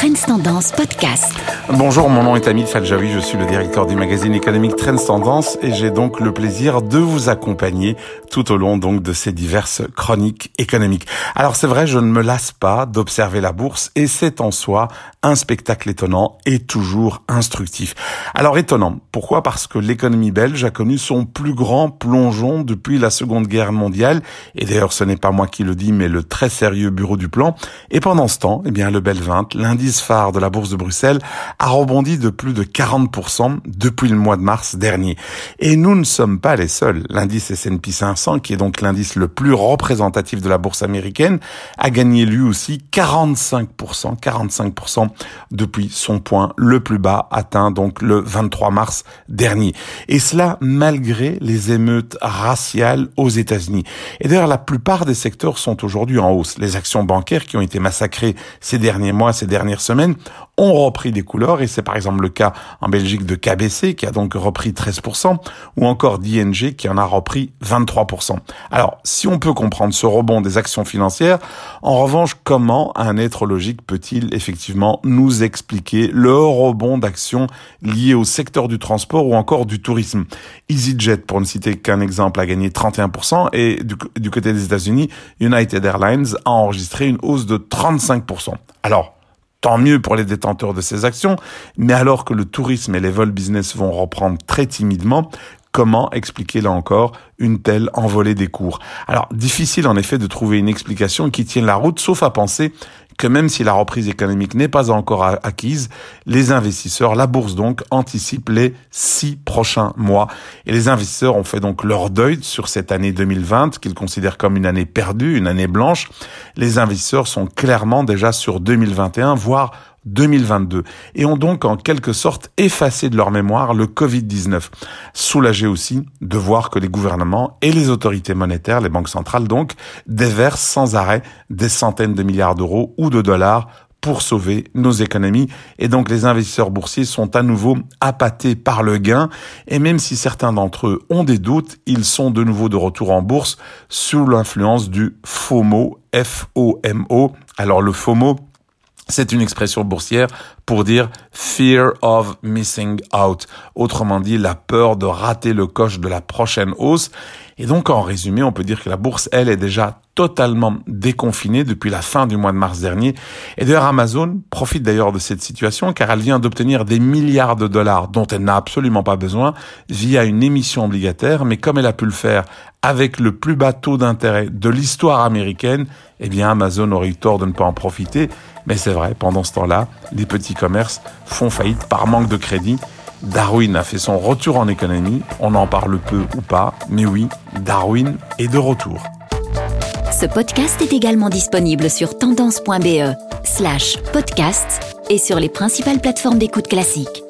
Trends Tendance Podcast. Bonjour, mon nom est Amit Faljawi, je suis le directeur du magazine économique Trends Tendance et j'ai donc le plaisir de vous accompagner tout au long donc de ces diverses chroniques économiques. Alors c'est vrai, je ne me lasse pas d'observer la bourse et c'est en soi un spectacle étonnant et toujours instructif. Alors étonnant, pourquoi? Parce que l'économie belge a connu son plus grand plongeon depuis la Seconde Guerre mondiale et d'ailleurs ce n'est pas moi qui le dis mais le très sérieux bureau du plan et pendant ce temps, eh bien le Bel 20, l'indice phare de la bourse de Bruxelles, a rebondi de plus de 40% depuis le mois de mars dernier. Et nous ne sommes pas les seuls. L'indice S&P 500, qui est donc l'indice le plus représentatif de la bourse américaine, a gagné lui aussi 45%, 45% depuis son point le plus bas atteint donc le 23 mars dernier. Et cela malgré les émeutes raciales aux États-Unis. Et d'ailleurs, la plupart des secteurs sont aujourd'hui en hausse. Les actions bancaires qui ont été massacrées ces derniers mois, ces dernières semaines, ont repris des couleurs et c'est par exemple le cas en Belgique de KBC qui a donc repris 13% ou encore d'ING qui en a repris 23%. Alors, si on peut comprendre ce rebond des actions financières, en revanche, comment un être logique peut-il effectivement nous expliquer le rebond d'actions liées au secteur du transport ou encore du tourisme? EasyJet, pour ne citer qu'un exemple, a gagné 31% et du, du côté des États-Unis, United Airlines a enregistré une hausse de 35%. Alors, Tant mieux pour les détenteurs de ces actions, mais alors que le tourisme et les vols business vont reprendre très timidement, Comment expliquer là encore une telle envolée des cours? Alors, difficile en effet de trouver une explication qui tienne la route, sauf à penser que même si la reprise économique n'est pas encore acquise, les investisseurs, la bourse donc, anticipent les six prochains mois. Et les investisseurs ont fait donc leur deuil sur cette année 2020, qu'ils considèrent comme une année perdue, une année blanche. Les investisseurs sont clairement déjà sur 2021, voire 2022 et ont donc en quelque sorte effacé de leur mémoire le Covid-19. Soulagés aussi de voir que les gouvernements et les autorités monétaires, les banques centrales donc, déversent sans arrêt des centaines de milliards d'euros ou de dollars pour sauver nos économies. Et donc les investisseurs boursiers sont à nouveau appâtés par le gain. Et même si certains d'entre eux ont des doutes, ils sont de nouveau de retour en bourse sous l'influence du FOMO, F-O-M-O. Alors le FOMO, c'est une expression boursière pour dire fear of missing out. Autrement dit, la peur de rater le coche de la prochaine hausse. Et donc, en résumé, on peut dire que la bourse, elle, est déjà totalement déconfinée depuis la fin du mois de mars dernier. Et d'ailleurs, Amazon profite d'ailleurs de cette situation car elle vient d'obtenir des milliards de dollars dont elle n'a absolument pas besoin via une émission obligataire. Mais comme elle a pu le faire avec le plus bas taux d'intérêt de l'histoire américaine, eh bien, Amazon aurait eu tort de ne pas en profiter. Mais c'est vrai, pendant ce temps-là, les petits commerces font faillite par manque de crédit. Darwin a fait son retour en économie, on en parle peu ou pas, mais oui, Darwin est de retour. Ce podcast est également disponible sur tendance.be slash podcast et sur les principales plateformes d'écoute classiques.